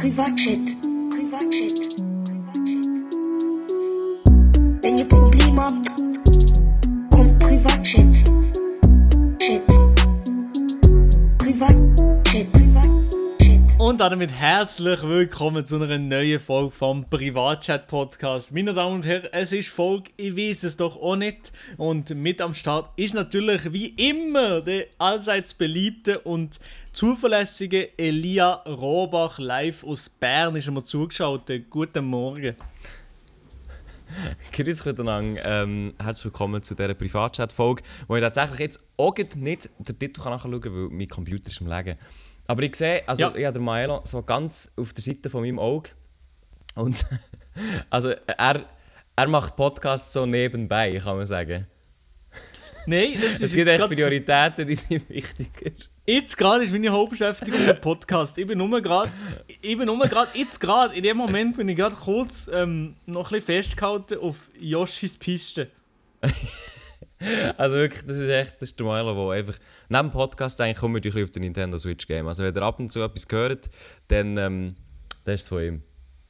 Privatchat. Privatchat. Wenn ihr Probleme habt, Und damit herzlich willkommen zu einer neuen Folge vom Privatchat Podcast. Meine Damen und Herren, es ist Folge, ich weiß es doch auch nicht. Und mit am Start ist natürlich wie immer der allseits beliebte und zuverlässige Elia Robach live aus Bern. Ist mir zugeschaut. Guten Morgen. Grüß euch miteinander. Ähm, herzlich willkommen zu dieser Privatchat-Folge, wo ich tatsächlich jetzt auch nicht den Titel nachschauen kann, weil mein Computer ist am Legen. Aber ich sehe, also Ja. ich habe Maelo so ganz auf der Seite von meinem Auge. Und also er, er macht Podcasts so nebenbei, kann man sagen. Nein, das Es ist gibt jetzt echt Prioritäten, die sind wichtiger. Jetzt gerade ist meine Hauptbeschäftigung der Podcast. Ich bin nur gerade, ich bin nur gerade, jetzt gerade, in dem Moment bin ich gerade kurz ähm, noch ein bisschen festgehalten auf Yoshis Piste. Also wirklich, das ist echt, das ist der Maelo, der einfach neben dem Podcast eigentlich kommt wir ein bisschen auf den Nintendo Switch Game. Also wenn ihr ab und zu etwas hört, dann ähm, das ist es von ihm.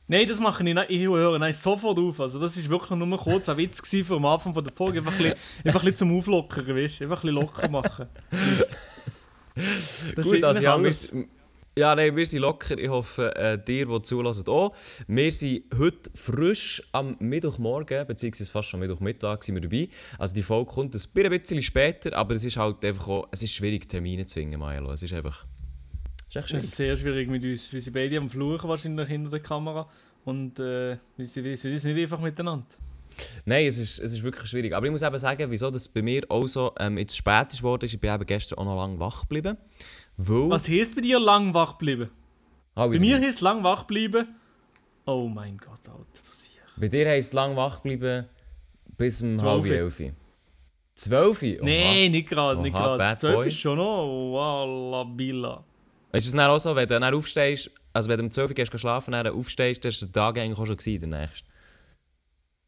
Nein, das mache ich nicht. Ich höre nein, sofort auf. Also das ist wirklich nur kurz ein Witz gewesen vom Anfang von der Folge. Einfach ein bisschen, einfach ein bisschen zum Auflockern, weißt du? Einfach ein bisschen locker machen. Das, Gut, ist also alles. wir, ja, nein, wir sind locker. Ich hoffe, äh, dir, die zulassen, auch. Wir sind heute frisch am Mittwochmorgen, beziehungsweise fast schon Mittwochmittag, sind wir dabei. Also die Folge kommt ein bisschen später, aber es ist halt einfach auch, es ist schwierig, Termine zu finden, Milo. Es ist einfach... Es ist schwierig. ist sehr schwierig mit uns. Wir sind beide am Fluchen wahrscheinlich hinter der Kamera. Und äh, wir sind nicht einfach miteinander. Nein, es ist, es ist wirklich schwierig. Aber ich muss eben sagen, wieso das bei mir auch so ähm, jetzt spät ist geworden, ist, ich bin eben gestern auch noch lange wach geblieben. Weil... Was heisst bei dir lang wach bleiben? Ah, Bei mir nicht. heisst lang wach bleiben. Oh mein Gott, Alter, das ist Bei dir heisst es lang wach bleiben bis um Zwölf. halb elf. Zwölf? Oha. Nein, nicht gerade, nicht Oha, gerade. bad 12 boy. ist schon noch. Walla Billa. Ist es dann auch so, wenn du dann aufstehst, also wenn du um 12 Uhr gehst schlafen, dann aufstehst, dann ist der Tag eigentlich auch schon gewesen, der nächste.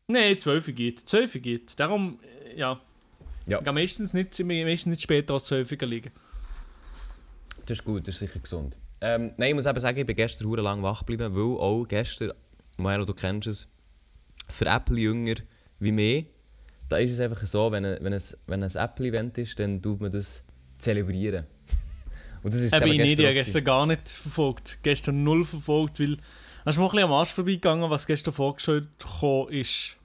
Nein, 12 Uhr geht. 12 Uhr geht. Darum, äh, ja. Ja. Ich gehe meistens nicht, meistens nicht später als 12 Uhr liegen. Das ist gut, das ist sicher gesund. Ähm, nein, ich muss eben sagen, ich bin gestern hure lang wach geblieben, weil auch gestern, Milo, du kennst es, für Apple-Jünger wie mich, da ist es einfach so, wenn ein, wenn ein, wenn ein Apple-Event ist, dann tut man das zelebrieren. Und das ist Eben, ich nicht, ich habe gestern gar nicht verfolgt. Gestern null verfolgt, weil... Es mir ein bisschen am Arsch vorbeigegangen, was gestern vorgestellt gekommen ist.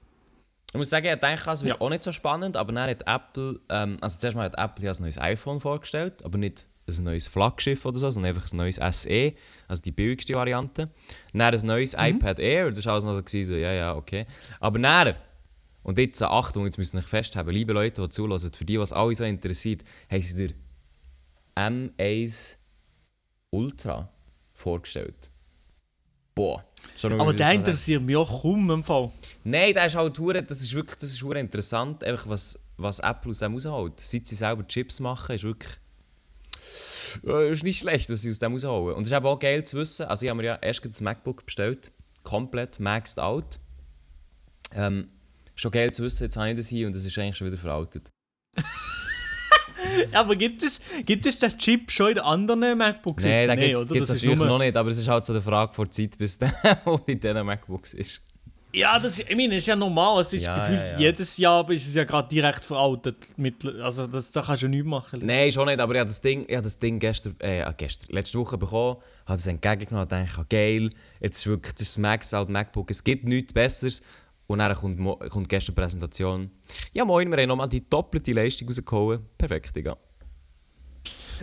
Ich muss sagen, ich denke, es wird Ja. auch nicht so spannend, aber dann hat Apple, ähm, also zuerst mal hat Apple ja ein neues iPhone vorgestellt, aber nicht ein neues Flaggschiff oder so, sondern einfach ein neues SE, also die billigste Variante. Dann ein neues iPad Air, das war alles noch so, gewesen, so, ja, ja, okay. Aber dann, und jetzt, Achtung, jetzt müssen wir festhalten, liebe Leute, die zulassen, für die, was alle so interessiert, haben sie der M1 Ultra vorgestellt. Boah. Aber der interessiert mich auch kaum im Fall. Nein, das ist halt hure, das ist wirklich, das ist hure interessant, einfach was, was Apple aus dem rausholt. Seit sie selber Chips machen, ist wirklich äh, ist nicht schlecht, was sie aus dem rausholen. Und es ist aber auch geil zu wissen, also ich habe mir ja erst das MacBook bestellt, komplett maxed out. Ähm, schon geil zu wissen, jetzt habe ich das hier und das ist eigentlich schon wieder veraltet. Aber gibt es, gibt es den Chip schon in den anderen MacBooks? Nein, da Nee, gibt es oder? Das ist natürlich noch nicht, aber es ist halt so eine Frage vor Zeit, bis der in diesen MacBooks ist. Ja, das, ist- ich meine, das ist ja normal. Es ist Ja, gefühlt ja, ja. jedes Jahr aber ist es ja gerade direkt veraltet. Mit, also das, da kannst du ja nichts machen. Nein, schon nicht, aber ich habe das Ding, ich habe das Ding gestern, äh, ah, gestern, letzte Woche bekommen, habe es entgegengenommen und dachte, geil, jetzt ist wirklich das Max Out MacBook, es gibt nichts Besseres. Und dann kommt, kommt gestern die Präsentation. Ja moin, wir haben nochmal die doppelte Leistung rausgehauen. Perfekt, Digga.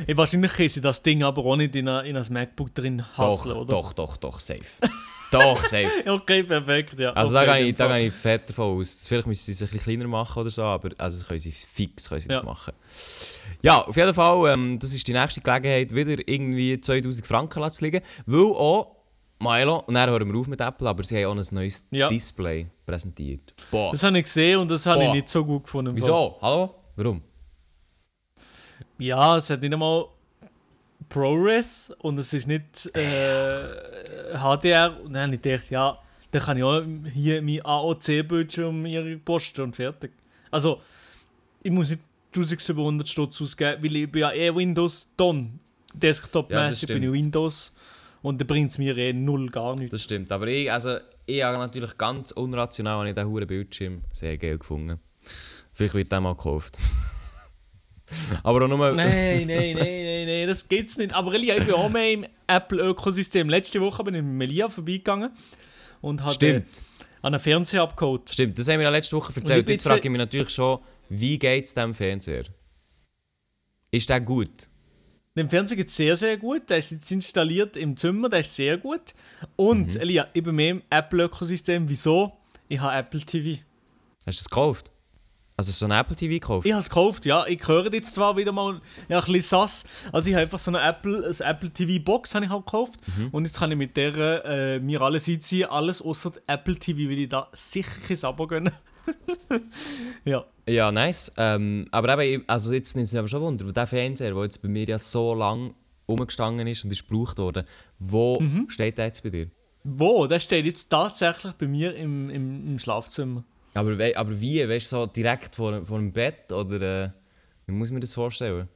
Ja, wahrscheinlich können sie das Ding aber auch nicht in, ein- in ein MacBook drin Doch, hasseln, oder? doch, doch, doch, safe. doch, safe. Okay, perfekt, ja. Also okay, da, gehe ich, da gehe ich fett davon aus. Vielleicht müssen sie es ein bisschen kleiner machen oder so, aber also können sie fix können sie das Ja. machen. Ja, auf jeden Fall, ähm, das ist die nächste Gelegenheit, wieder irgendwie 2000 Franken zu liegen. Weil auch, Milo, und dann hören wir auf mit Apple, aber sie haben auch ein neues Ja. Display präsentiert. Boah. Das habe ich gesehen und das habe ich Boah. nicht so gut gefunden. Wieso? Hallo? Warum? Ja, es hat nicht einmal ProRes und es ist nicht äh, HDR. Und dann habe ich gedacht, ja, dann kann ich auch hier mein AOC-Bildschirm hier posten und fertig. Also, ich muss nicht 1700 Stutz ausgeben, weil ich bin ja eh Windows Don. Ja, Desktop-mäßig bin ich. Windows. Und dann bringt es mir eh null gar nichts. Das stimmt. Aber ich, also, ich habe natürlich ganz unrational habe ich Bildschirm sehr geil gefunden. Vielleicht wird der mal gekauft. Aber auch nur... Nein, nein, nein, nein, nein, das geht's nicht. Aber Elia, ich bin auch mehr im Apple-Ökosystem. Letzte Woche bin ich mit Melia vorbeigegangen und habe Stimmt. an einen Fernseher abgeholt. Stimmt, das haben wir ja letzte Woche erzählt. Jetzt frage ich mich natürlich schon, wie geht es dem Fernseher? Ist der gut? Der Fernseher geht sehr, sehr gut. Der ist jetzt installiert im Zimmer, der ist sehr gut. Und, Elia, ich bin mehr im Apple-Ökosystem. Wieso? Ich habe Apple TV. Hast du es gekauft? Also hast du so ein Apple TV gekauft? Ich habe es gekauft, ja. Ich höre jetzt zwar wieder mal ja, ein bisschen sass. Also ich habe einfach so eine Apple, eine Apple TV Box habe ich halt gekauft. Und jetzt kann ich mit der äh, mir alles einziehen, alles außer Apple TV, weil ich da sicher kein Abo gönnen. ja. Ja, nice. Ähm, aber eben, ich- also jetzt nimmt es mich aber schon Wunder, weil der Fernseher, der jetzt bei mir ja so lange rumgestanden ist und ist gebraucht worden, wo Mhm. steht der jetzt bei dir? Wo? Der steht jetzt tatsächlich bei mir im, im, im Schlafzimmer. Aber, we aber wie? Weißt du, so direkt vor, vor dem Bett? Oder äh, wie muss ich mir das vorstellen?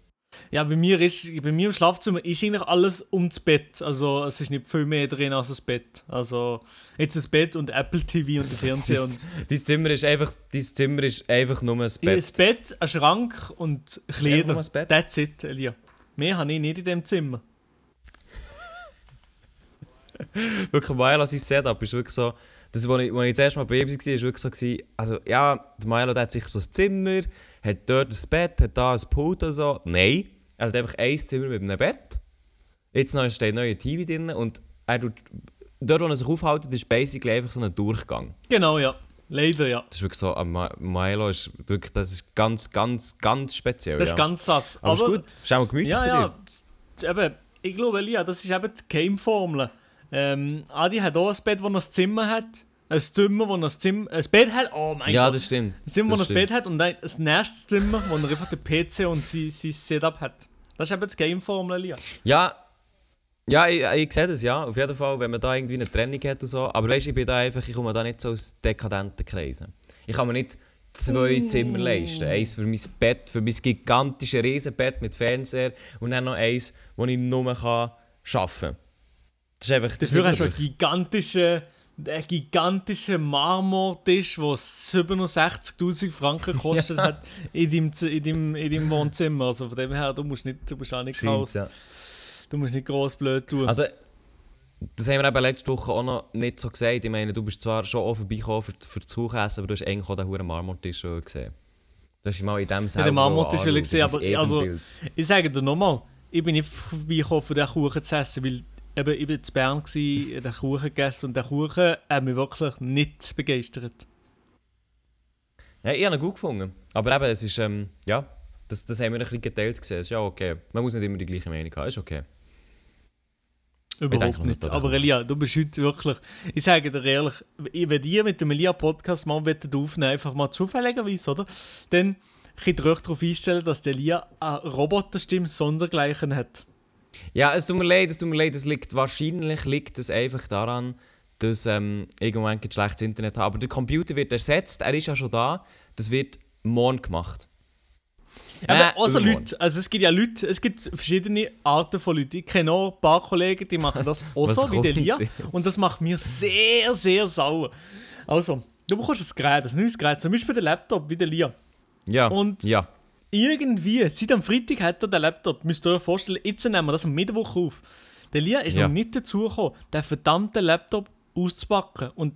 Ja, bei mir, ist, bei mir im Schlafzimmer ist eigentlich alles um das Bett. Also es ist nicht viel mehr drin als das Bett. Also jetzt das Bett und Apple TV und der Fernseher und Dein, Zimmer ist einfach, dein Zimmer ist einfach nur ein Bett. das Bett, ein Schrank und Kleider. das Bett? That's it, Elia. Mehr habe ich nicht in dem Zimmer. wirklich Milo, sein Setup ist wirklich so. Das, als ich, als ich das erste Mal bei ihm war, war wirklich so. Gewesen, also, ja, der Milo der hat sich so ein Zimmer, hat dort ein Bett, hat da ein Pult oder so. Nein, er hat einfach ein Zimmer mit einem Bett. Jetzt noch steht ein neuer TV drin und er tut, dort, wo er sich aufhält, ist basically einfach so ein Durchgang. Genau, ja. Leider, ja. Das ist wirklich so, Milo ist wirklich, das ist ganz, ganz, ganz speziell. Das ja. ist ganz sass. Aber, ist gut, ist auch gemütlich Ja, ja. Eben, ich glaube, Elia, das ist eben die Game-Formel. Ähm, Adi hat auch ein Bett, wo er ein Zimmer hat. Ein Zimmer, wo er ein, Zimmer, ein Bett hat. Oh mein Ja, Gott. das stimmt. Ein Zimmer, wo er das ein Bett hat und dann das nächste Zimmer, wo er einfach den PC und sein, sein Setup hat. Das ist eben das Game-Formel, Elia. Ja, ja ich, ich sehe das, ja. Auf jeden Fall, wenn man da irgendwie eine Trennung hat und so. Aber weißt du, ich bin da einfach, ich komme da nicht so aus dekadenten Kreisen. Ich kann mir nicht zwei Zimmer leisten. Eins für mein Bett, für mein gigantisches Riesenbett mit Fernseher und dann noch eins, wo ich nur kann arbeiten kann. Das ist einfach... Das Dafür hast du einen gigantischen, einen gigantischen Marmortisch, der 67'000 Franken gekostet hat in deinem, in, deinem, in deinem Wohnzimmer. Also von dem her, du musst, nicht, du musst auch nicht groß, ja. du musst nicht groß blöd tun. Also, das haben wir eben letzte Woche auch noch nicht so gesagt. Ich meine, du bist zwar schon auch vorbeigekommen für, für das Kuchessen, aber du hast eigentlich auch den huren Marmortisch schon gesehen. Du hast mal in dem ja, selber den Marmortisch will ich sehen, anschauen, aber dein also, ich sage dir nochmal, ich bin nicht vorbeigekommen, für den Kuchen zu essen, weil eben, ich war in Bern, gewesen, den Kuchen gegessen und der Kuchen hat mich wirklich nicht begeistert. Ja, ich habe ihn gut gefunden. Aber eben, es ist, ähm, ja, das, das haben wir ein bisschen geteilt gesehen. Ist ja okay. Man muss nicht immer die gleiche Meinung haben, ist okay. Überhaupt nicht. nicht Aber. Elia, du bist heute wirklich. Ich sage dir ehrlich, wenn ihr mit dem Elia-Podcast mal wollt aufnehmen einfach mal zufälligerweise, oder? Dann könnt ihr euch darauf einstellen, dass der Elia eine Roboterstimme sondergleichen hat. Ja, es tut mir leid, es tut mir leid. Es liegt, wahrscheinlich liegt es einfach daran, dass ähm, Moment kein schlechtes Internet habe. Aber der Computer wird ersetzt, er ist ja schon da. Das wird morgen gemacht. Aber Äh, außer übermorgen. Leute, also es gibt ja Leute, es gibt verschiedene Arten von Leuten. Ich kenne auch ein paar Kollegen, die machen das auch so wie der kommt Elia. jetzt? Und das macht mir sehr, sehr sauer. Also, du bekommst ein Gerät, ein neues Gerät, zum Beispiel den Laptop wie der Elia. Ja, Und- ja. Irgendwie, seit am Freitag hat er den Laptop, müsst ihr euch vorstellen, jetzt nehmen wir das am Mittwoch auf. Der Lia ist Ja. noch nicht dazu gekommen, den verdammten Laptop auszupacken und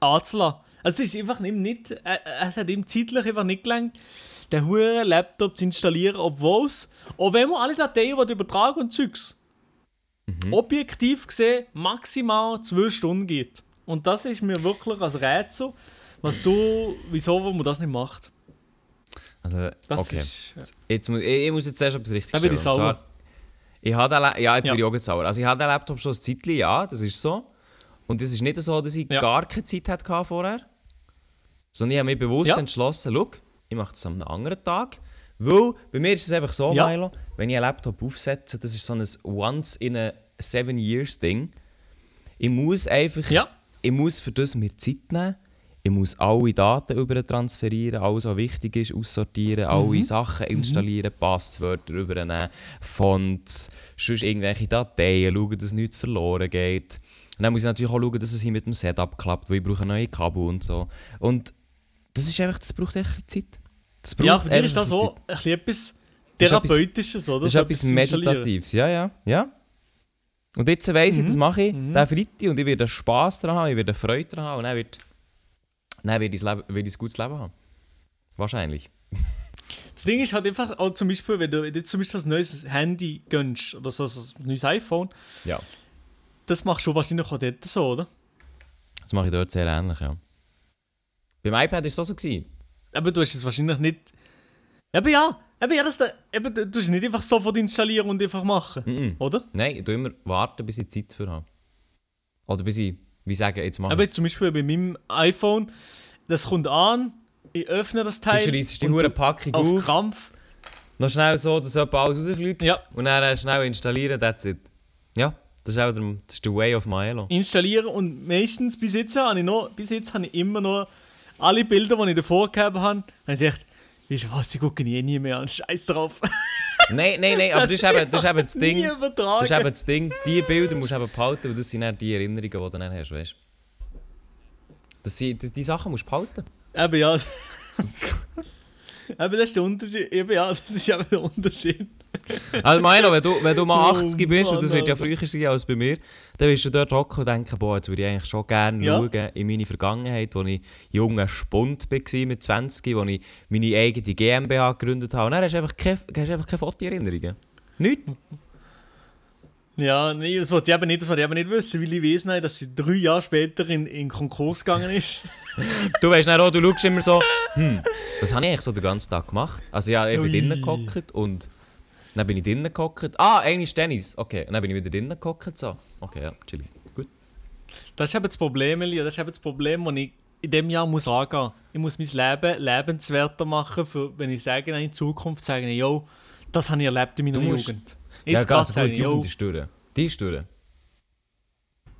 anzulassen. Also es ist einfach nicht, äh, es hat ihm zeitlich einfach nicht gelangt, den huren Laptop zu installieren, obwohl es, auch wenn man alle Dateien die übertragen und Zeugs, objektiv gesehen maximal zwei Stunden geht. Und das ist mir wirklich als Rätsel, was du, wieso man das nicht macht. Also, Das okay. ist, ja. Jetzt muss, ich, ich muss jetzt zuerst etwas richtig Dann bin ich sauer. Ich habe den ja, jetzt Ja. bin ich auch sauer. Also ich habe den Laptop schon ein Zeitchen, ja, das ist so. Und es ist nicht so, dass ich Ja. gar keine Zeit hatte vorher. Sondern ich habe mich bewusst Ja. entschlossen, schau, ich mache das einem anderen Tag. Weil, bei mir ist es einfach so, Ja. Milo, wenn ich einen Laptop aufsetze, das ist so ein once in a seven years Ding. Ich muss einfach, Ja. ich muss für das mir Zeit nehmen. Ich muss alle Daten über transferieren, alles was wichtig ist, aussortieren, alle Sachen installieren, Passwörter übernehmen, Fonts, sonst irgendwelche Dateien, schauen, dass nichts verloren geht. Und dann muss ich natürlich auch schauen, dass es hier mit dem Setup klappt, weil ich brauche neue Kabel und so. Und das ist einfach, das braucht echt ein Zeit. Das Ja, für dich ist das so ein bisschen etwas Das ist etwas- Therapeutisches, oder? das ist etwas installieren. Meditatives, ja, ja, ja. Und jetzt weiss ich, das mache ich, mhm. den Freitag, und ich werde Spass daran haben, ich werde Freude daran haben, und dann wird, dann werde ich, ein gutes Leben haben. Wahrscheinlich. Das Ding ist halt einfach, auch zum Beispiel, wenn du wenn du zum Beispiel ein neues Handy gönnst oder so, so ein neues iPhone, Ja. das machst du wahrscheinlich auch dort so, oder? Das mache ich dort sehr ähnlich, ja. Beim iPad war es auch so. Gewesen. Aber du hast es wahrscheinlich nicht. Eben ja, eben ja, das da, eben, du du hast es nicht einfach sofort installieren und einfach machen, Mhm. oder? Nein, ich tue immer warten, bis ich Zeit für habe. Oder bis ich, wie sagen, jetzt mache Aber ich zum Beispiel bei meinem iPhone, das kommt an, ich öffne das Du Teil schreissest die und hure du Packung auf auf, Krampf. noch schnell so, dass jemand alles rausfliegt Ja. und dann äh, schnell installieren, that's it. Ja, das ist auch der, das ist der Way of Milo. installieren und meistens bis jetzt habe ich noch, bis jetzt habe ich immer noch alle Bilder, die ich davor gehabt habe, habe ich gedacht, weißt du was, die gucken eh nie mehr an, scheiß drauf. Nein, nein, nein, aber das ist eben das, ist eben das Ding. Das ist eben das Ding, die Bilder musst du eben behalten, weil das sind dann die Erinnerungen, die du dann hast, weißt du? Das sind, die, die Sachen musst du behalten. Eben ja. Eben, das ist der Unterschied. Eben ja, das ist eben der Unterschied. Also Milo, wenn du, wenn du mal Oh 80 bist, und das wird ja früher sein als bei mir, dann wirst du dort hocken und denken, boah, jetzt würde ich eigentlich schon gerne Ja. schauen in meine Vergangenheit, wo ich junger Spund war mit 20, wo ich meine eigene GmbH gegründet habe. Und dann hast du einfach keine, hast einfach keine Fotoerinnerungen. Nichts. Ja, nee, das wollte ich eben nicht, das wollte ich eben nicht wissen, weil ich wissen habe, dass sie drei Jahre später in, in Konkurs gegangen ist. Du weißt auch, du schaust immer so, hm, was habe ich eigentlich so den ganzen Tag gemacht? Also ja, ich bin drinnen gehockt und dann bin ich drinnen gehockt. Ah, eigentlich Tennis. Okay, und dann bin ich wieder drinnen gehockt. So. Okay, ja, chillig. Gut. Das ist eben das Problem, Elia, das ist eben das Problem, das ich in diesem Jahr muss angehen. Ich muss mein Leben lebenswerter machen, für, wenn ich sage, in Zukunft sage, yo, das habe ich erlebt in meiner Du musst- Jugend. Ja, Jetzt gerade ganz gut, die Jugend ist durch. Die ist durch.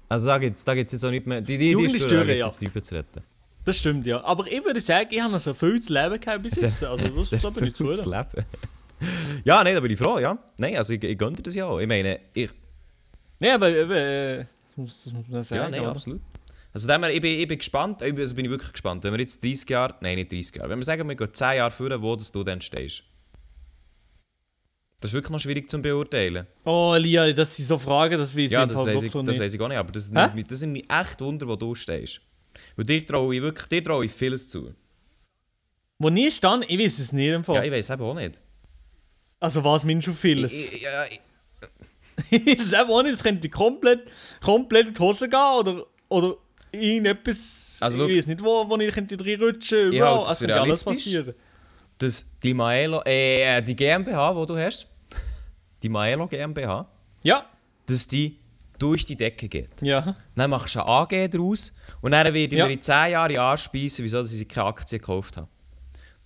Also da gibt es da gibt's jetzt auch nicht mehr... Die, die, die Jugend ist ist durch, ja. jetzt mehr zu retten. das stimmt ja. Aber ich würde sagen, ich habe noch so viel zu leben gehabt bis jetzt. Also das, bin ich gutes zufrieden. Leben. Ja, nein, da bin ich froh, ja. Nein, also ich, ich gönne dir das ja auch. Ich meine, ich... Nee, aber äh, das muss, das man Ja, sagen. nein, oder? absolut. Also dem ich, bin, ich bin gespannt, bin- also bin ich wirklich gespannt. Wenn wir jetzt 30 Jahre... Nein, nicht 30 Jahre. Wenn wir sagen, wir gehen 10 Jahre führen, wo dass du dann stehst. Das ist wirklich noch schwierig zu beurteilen. Oh, Elia, das sind so Fragen, das weiß Ja, ich das Fall weiß ich, wirklich das nicht. weiss ich gar nicht, aber das, Hä? mich- das sind mich echt Wunder, wo du stehst. Weil dir traue ich wirklich, dir traue ich vieles zu. Wo nie stand, ich weiß es nicht im Fall. Ja, ich weiß eben auch nicht. Also was meinst du vieles? Ich, ich, ja, ich, Ich weiß es könnte komplett, komplett in die Hose gehen oder, oder irgendetwas, Also, ich schau, weiß nicht, wo, wo ich könnte reinrutschen Ich überall, halte es könnte alles passieren. dass die Maelo, äh, die GmbH, die du hast, die Maelo GmbH, Ja, dass die durch die Decke geht. ja. Dann machst du eine AG daraus und dann ich Ja. mir in 10 Jahren anspeisen, wieso dass ich keine Aktien gekauft habe.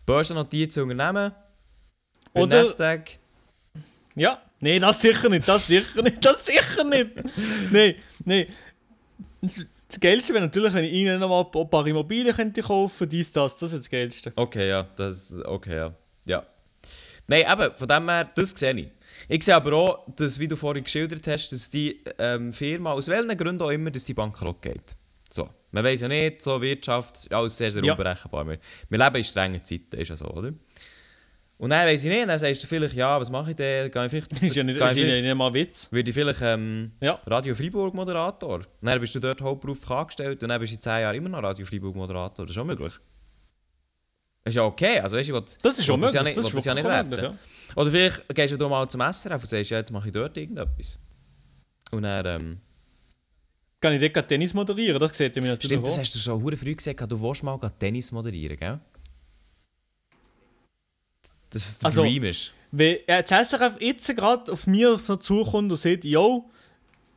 Börsennotiertes Unternehmen, bei Oder- Nasdaq. Ja, nee, das sicher nicht, das sicher nicht, das sicher nicht. nee, nee. Das, das Geilste wäre natürlich, wenn ich ihnen noch mal ein paar Immobilien könnte kaufen, dies, das, das ist das Geilste. Okay, ja, das okay, ja. Ja. Nein, eben, von dem her, das sehe ich. Ich sehe aber auch, dass, wie du vorhin geschildert hast, dass die ähm, Firma, aus welchen Gründen auch immer, dass die bankrott geht. So. Man weiß ja nicht, so Wirtschaft ist alles sehr, sehr Ja. unberechenbar. Wir, wir leben in strengen Zeiten, ist ja so, oder? Und dann weiß ich nicht, dann sagst du vielleicht, ja, was mache ich denn? Gehe ich vielleicht, ist ja nicht, ist ja nicht mal Witz. werde ich vielleicht ähm, Ja. Radio Freiburg Moderator. Und dann bist du dort hauptberuflich angestellt und dann bist du in 10 Jahren immer noch Radio Freiburg Moderator. Das ist auch möglich. Das ist ja okay. Also, weißt du, will- Das ist schon möglich. ja nicht, das ist das ja nicht werten. möglich, Oder vielleicht gehst du mal zum SRF und sagst, ja, jetzt mache ich dort irgendetwas. Und dann, ähm, Kann ich dort Tennis moderieren? Das sieht ihr mir natürlich stimmt, das hast du schon hure früh gesagt, du willst mal Tennis moderieren, gell? Das ist der Also- Dream ist. Wenn äh, SRF jetzt gerade auf mir so zukommt und sagt, yo,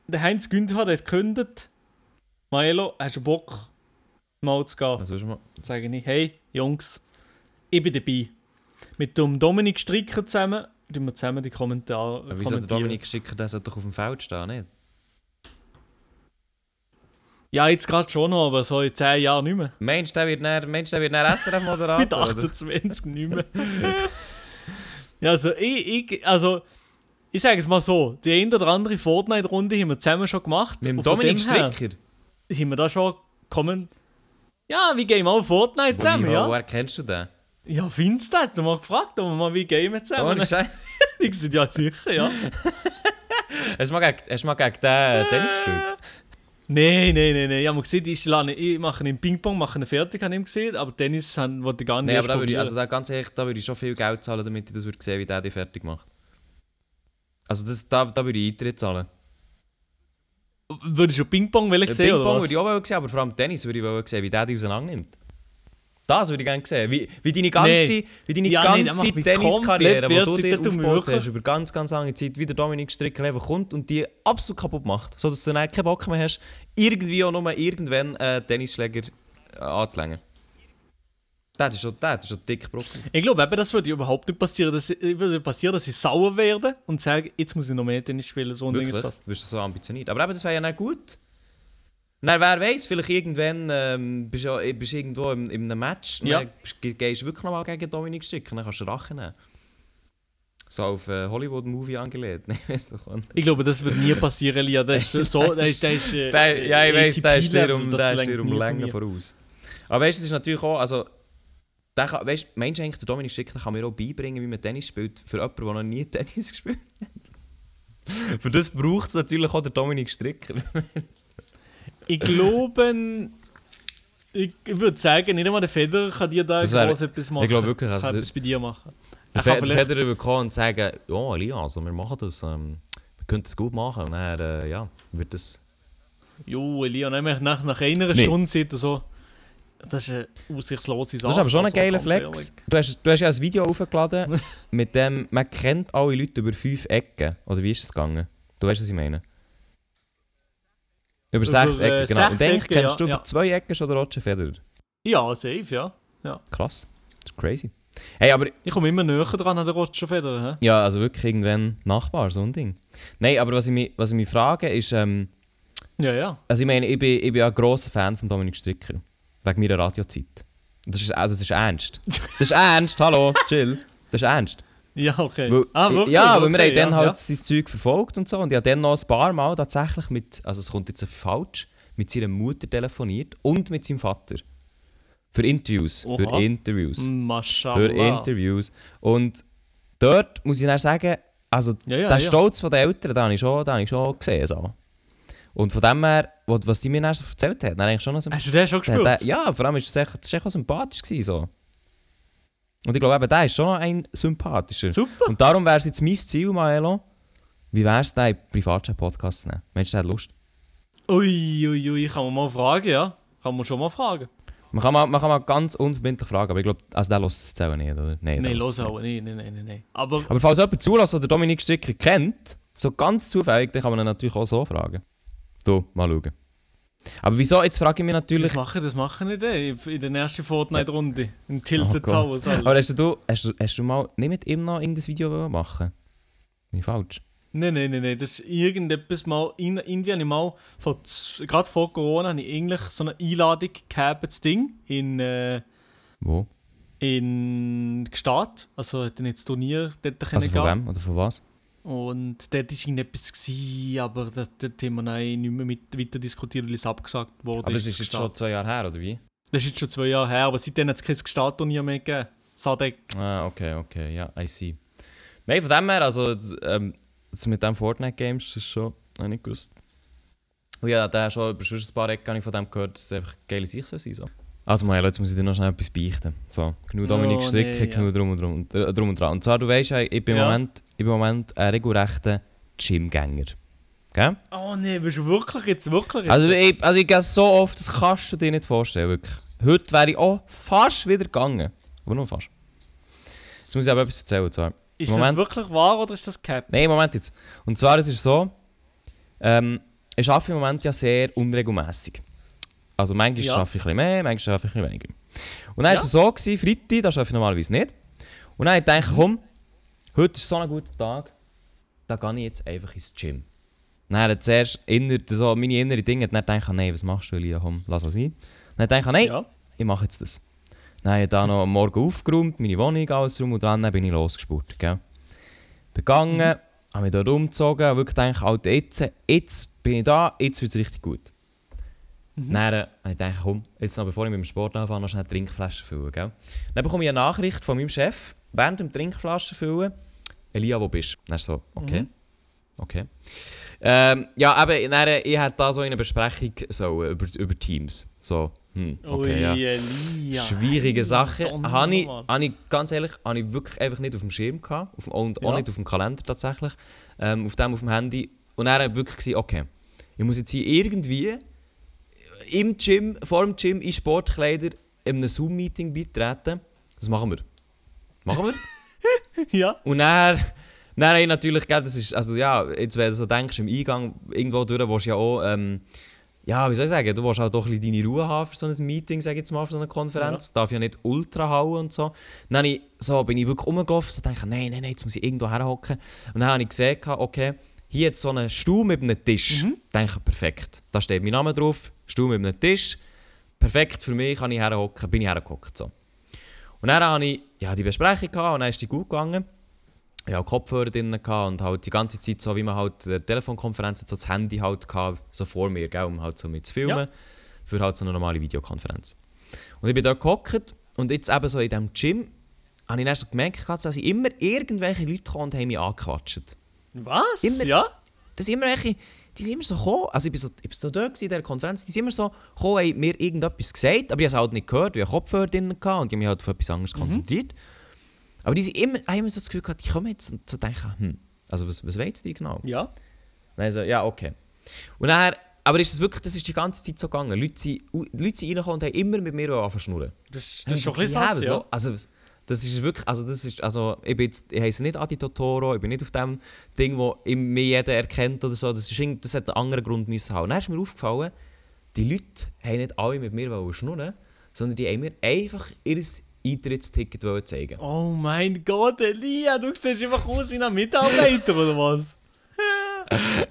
der Heinz Günther hat gekündigt, Maelo, hast du Bock, mal zu gehen? Also, mal, Dann sage ich, hey, Jungs, ich bin dabei. Mit dem Dominik Stricker zusammen, tun wir zusammen die Kommentare aber wieso der. Dominik Schicker, der sollte doch auf dem Feld stehen, nicht? Ja, jetzt gerade schon noch, aber so in 10 Jahren nicht mehr. Mensch, der wird näher, Mensch, der wird näher Mit SRF-Moderator. oder? 28 nicht mehr. ja, also ich, ich, also, ich sage es mal so, die eine oder andere Fortnite-Runde haben wir zusammen schon gemacht. Mit dem Dominik her Stricker. Haben wir da schon kommen. Ja, wie gehen wir auch Fortnite zusammen, ja? Woher kennst du den? Ja, findest du das? Du hast mal gefragt, ob wir mal wie gehen wir zusammen. Ohne Scheiß. ich gesagt, ja, sicher, ja. Hast du mal gegen, hast du mal gegen den Tennis gespielt? Nein, nein, nein, nein. Ich habe gesehen, ich, lerne- ich mache ihn Ping-Pong, mache ihn fertig, habe ich gesehen, aber Tennis wollte ich gar nicht Nein, aber da würde ich, also da, ganz ehrlich, da würde ich schon viel Geld zahlen, damit ich das würde sehen, wie der die fertig macht. Also das, da, da würde ich Eintritt zahlen. Würdest du Ping-Pong sehen, Ping-Pong oder was? würde ich auch sehen, aber vor allem Tennis würde ich sehen, wie der die auseinander nimmt. Das würde ich gerne sehen. Wie, wie deine ganze, Nee. wie deine Ja, nee, ganze mich Tenniskarriere, die du dir aufgebaut hast, über ganz, ganz lange Zeit, wie der Dominik Stricker einfach kommt und die absolut kaputt macht. So dass du dann keinen Bock mehr hast, irgendwie auch nur irgendwann äh, Tennisschläger äh, anzulängen. Das ist schon, das ist schon dick gebrochen. Ich glaube, eben, das würde überhaupt nicht passieren. Das würde passieren, dass ich sauer werde und sage, jetzt muss ich noch mehr Tennis spielen. So Wirklich? ist das. Du bist so ambitioniert. Aber eben, das wäre ja nicht gut. Na, wer weiß, vielleicht irgendwann ähm, bist du ja, bist irgendwo in, in einem Match, Ja. dann ge- gehst du wirklich nochmal gegen Dominik Stricker, dann kannst du Rache nehmen. So auf äh, Hollywood-Movie angelegt. Weißt du. Ich glaube, das wird nie passieren, Lia. Das ist so, das ist, das ist, äh, Der, ja, ich weiss, der ist dir um, das der ist lenkt dir um Länge voraus. Aber weißt du, es ist natürlich auch, also, der kann, weißt, meinst du eigentlich, der Dominik kann mir auch beibringen, wie man Tennis spielt, für jemanden, der noch nie Tennis gespielt hat? für das braucht es natürlich auch der Dominik Stricker. Ich glaube, ich, würde sagen, nicht einmal der Federer kann dir da Das wär- groß etwas machen. ich glaube wirklich, also- kann etwas bei dir machen. Der, Er Fe der Federer würde kommen und sagen, ja, Elia, also wir machen das, ähm, wir können das gut machen. Und dann, äh, ja, wird das... Jo, Elia, nach, nach, nach einer Nee. Stunde sieht er so, das ist eine aussichtslose Sache. Das ist aber schon ein also, geiler Flex. Du hast, du hast ja ein Video aufgeladen, mit dem, man kennt alle Leute über fünf Ecken. Oder wie ist es gegangen? Du weißt, was ich meine? Über, Über, sechs äh, Ecken, genau. sechs und eigentlich Ecken, kennst ja, du über ja. zwei Ecken schon den Roger Federer. Ja, safe, ja. Krass. Das ist crazy. Hey, aber Ich komme immer näher dran an den Roger Federer. hä? ja, also wirklich irgendwann Nachbar, so ein Ding. Nein, aber was ich mich, was ich mich frage ist, ähm, Ja, ja. Also ich meine, ich bin, ich bin ja ein grosser Fan von Dominik Stricker. Wegen meiner Radiozeit. Das ist, also das ist ernst. Das ist ernst, hallo, chill. Das ist ernst. Ja, okay. Weil, ah, wirklich? ja, weil wir okay, haben dann ja, halt ja. sein Zeug verfolgt und so. Und ich habe dann noch ein paar Mal tatsächlich mit, also es kommt jetzt falsch, mit seiner Mutter telefoniert und mit seinem Vater. Für Interviews. Für Oha. Interviews. Für Maschallah. Interviews. Und dort muss ich dann sagen, also Ja, ja, der. Stolz der Eltern, den habe ich schon, den habe ich schon gesehen. So. Und von dem her, was die mir dann so erzählt hat, dann eigentlich schon noch so Hast du den schon gespielt? ja, vor allem ist es echt, echt sympathisch gewesen, so. Und ich glaube eben, der ist schon noch ein sympathischer. Super. Und darum wäre es jetzt mein Ziel, Maelo, wie wäre es, den in Privatchat-Podcast zu nehmen? Meinst du, der Lust? Ui, ui, ui, kann man mal fragen, ja. Kann man schon mal fragen. Man kann mal, man kann mal ganz unverbindlich fragen, aber ich glaube, also der lässt es auch nicht, oder? Nein, Nein, los nicht. auch. Nein, nein, nein, nein, nein. Aber Aber falls jemand zulässt oder Dominik Stricker kennt, so ganz zufällig, dann kann man ihn natürlich auch so fragen. Du, mal schauen. Aber wieso, jetzt frage ich mich natürlich... das machen, das machen nicht in der ersten Fortnite-Runde. In Tilted Oh. Towers. Aber hast du, hast, du, hast du mal nicht mit ihm noch irgendein Video machen Bin ich falsch? Nein, nein, nein, nein. Das ist irgendetwas mal. In, irgendwie habe ich mal, vor gerade vor Corona, habe ich eigentlich so eine Einladung gehabt, das Ding, in, äh, Wo? in Gstaad. Also, hat dann jetzt Turnier dort können Also von gehen. wem oder von was? Und dort war gewesen, aber das, dort haben wir nein, nicht mehr mit, weiter diskutiert, weil es abgesagt wurde. Aber das in ist jetzt schon zwei Jahre her, oder wie? Das ist jetzt schon zwei Jahre her, aber seitdem hat es kein Gstaad-Turnier mehr gegeben. Sadek. Ah, okay, okay, ja, I see. Nein, von dem her, also ähm, das mit dem Fortnite-Games, das ist schon, habe ich nicht gewusst. Und ja, der schon über schon ein paar Ecken habe ich von dem gehört, dass es einfach geile Sicht soll sein so. Also Mael, jetzt muss ich dir noch schnell etwas beichten. So, genug Dominik Oh, Stricker, nee, ja. genug drum und drum, und- äh, drum und dran. Und zwar, du weißt ja, ich bin, im Ja. Moment, ich bin im Moment ein regelrechter Gymgänger. Gell? Oh nee, bist du wirklich jetzt, wirklich jetzt? Also ich, also ich gehe so oft, das kannst du dir nicht vorstellen, wirklich. Heute wäre ich auch fast wieder gegangen. Aber nur fast. Jetzt muss ich aber etwas erzählen. und Zwar. ist Moment. das wirklich wahr oder ist das Cap? Nein, Moment jetzt. Und zwar es ist so, ähm, ich arbeite im Moment ja sehr unregelmäßig. Also manchmal Ja. arbeite ich ein bisschen mehr, manchmal arbeite ich ein bisschen weniger. Und dann war Ja. es so, gewesen, Freitag, da arbeite ich normalerweise nicht. Und dann habe ich komm, heute ist so ein guter Tag, da gehe ich jetzt einfach ins Gym. Und Dann hat zuerst inner, so meine innere Dinge dann gedacht, nein, was machst du, Elia, komm, lass es sein. Dann er gedacht, nein, Ja. ich mache jetzt das. Dann habe ich da noch am Morgen aufgeräumt, meine Wohnung, alles rum und dann bin ich losgespurt. Gell? Bin gegangen, Mhm. habe mich dort umgezogen und wirklich gedacht, Alter, jetzt, jetzt bin ich da, jetzt wird es richtig gut. Mhm. Dann äh, habe ich gedacht, komm, jetzt noch bevor ich mit dem Sport anfange, noch schnell Trinkflaschen füllen. Gell? Dann bekomme ich eine Nachricht von meinem Chef, während dem Trinkflaschen füllen, Elia, wo bist du? Dann so, okay. Mhm. Okay. Ähm, ja, aber dann, ich hatte da so eine Besprechung so, über, über Teams. So, hm, okay, ja. Ui, Elia. Schwierige Sache. Habe ich, habe ich, ganz ehrlich, habe ich wirklich einfach nicht auf dem Schirm gehabt. Auf, und auch Ja. nicht auf dem Kalender tatsächlich. Ähm, auf dem auf dem Handy. Und dann habe ich wirklich gesagt, okay, ich muss jetzt hier irgendwie im Gym, vor dem Gym in Sportkleider in einem Zoom-Meeting beitreten. Das machen wir. Machen wir. Ja. Und dann, dann ich natürlich, gell, das ist, also ja, jetzt wenn du so denkst, im Eingang irgendwo durch, willst du ja auch, ähm, ja, wie soll ich sagen, du willst auch doch ein bisschen deine Ruhe haben für so ein Meeting, sag ich jetzt mal, für so eine Konferenz. Darf ja nicht ultra hauen und so. Dann ich, so, bin ich wirklich rumgelaufen, so denke, nein, nein, nein, jetzt muss ich irgendwo herhocken. Und dann habe ich gesehen, okay, hier jetzt so einen Stuhl mit einem Tisch. Mhm. Denke, perfekt. Da steht mein Name drauf, Stuhl mit einem Tisch. Perfekt für mich, kann ich herhocken, bin ich hergehockt. So. Und dann hatte ich ja, die Besprechung gehabt, und dann ist die gut gegangen. Ich hatte Kopfhörer drin gehabt und halt die ganze Zeit so, wie man halt der Telefonkonferenz hat, so das Handy halt gehabt, so vor mir, gell, um halt so mit zu filmen, Ja. für halt so eine normale Videokonferenz. Und ich bin dort gehockt und jetzt eben so in diesem Gym habe ich dann so gemerkt, dass ich immer irgendwelche Leute kamen und haben mich angequatscht. Was? Immer- Ja? Das sind immer welche, die sind immer so gekommen, also ich bin so, ich bin so gewesen in dieser Konferenz, die sind immer so gekommen, haben mir irgendetwas gesagt, aber ich habe es halt nicht gehört, weil ich Kopfhörer drin hatte und ich habe mich halt auf etwas anderes konzentriert. Aber die sind immer, haben immer so das Gefühl gehabt, die kommen jetzt und so denken, hm, also was, was wollen die genau? Ja. Dann so, ja, okay. Und dann, aber ist das wirklich, das ist die ganze Zeit so gegangen. Leute sind, Leute sind reingekommen und haben immer mit mir angeschnurren. Das, das Haben ist schon ein bisschen was ja. Also, was- das ist wirklich, also das ist, also ich bin jetzt, ich heiße nicht Adi Totoro, ich bin nicht auf dem Ding, wo mir jeder erkennt oder so, das, ist, das hat einen anderen Grund müssen haben. Dann ist mir aufgefallen, die Leute haben nicht alle mit mir schnurren, sondern die haben mir einfach ihr Eintrittsticket zeigen. Oh mein Gott, Elia, du siehst einfach aus wie ein Mitarbeiter, oder was?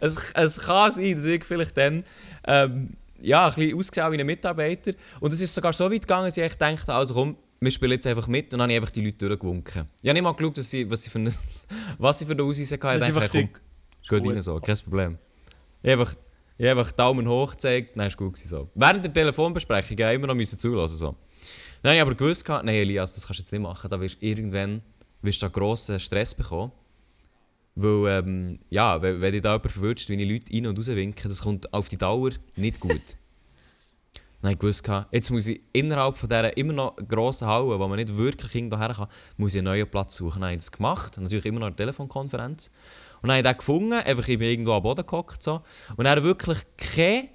Es, es kann sein, dass ich vielleicht dann ähm, ja, ein bisschen ausgesehen wie ein Mitarbeiter. Und es ist sogar so weit gegangen, dass ich dachte, also komm, wir spielen jetzt einfach mit. Und dann habe ich einfach die Leute durchgewunken. Ich habe nicht mal geschaut, was sie, was sie für eine, was sie für eine Ausweise hatten. Ich dachte, hey, komm, geht rein so, kein Problem. Ich habe einfach, ich einfach Daumen hoch gezeigt, dann war es gut. Gewesen, so. Während der Telefonbesprechung ja, immer noch müssen zulassen. So. Dann habe ich aber gewusst, gehabt, nein Elias, das kannst du jetzt nicht machen, da wirst du irgendwann wirst du grossen Stress bekommen. Weil, ähm, ja, wenn, wenn dich da jemand verwirrt, wie ich Leute rein- und rauswinken, das kommt auf die Dauer nicht gut. Habe ich gehabt, jetzt muss ich innerhalb von dieser immer noch grossen Halle, wo man nicht wirklich irgendwo her kann, muss ich einen neuen Platz suchen. Dann habe ich das gemacht, natürlich immer noch eine Telefonkonferenz. Und dann habe ich den gefunden, einfach ich bin irgendwo am Boden gehockt. So. Und dann wirklich keine,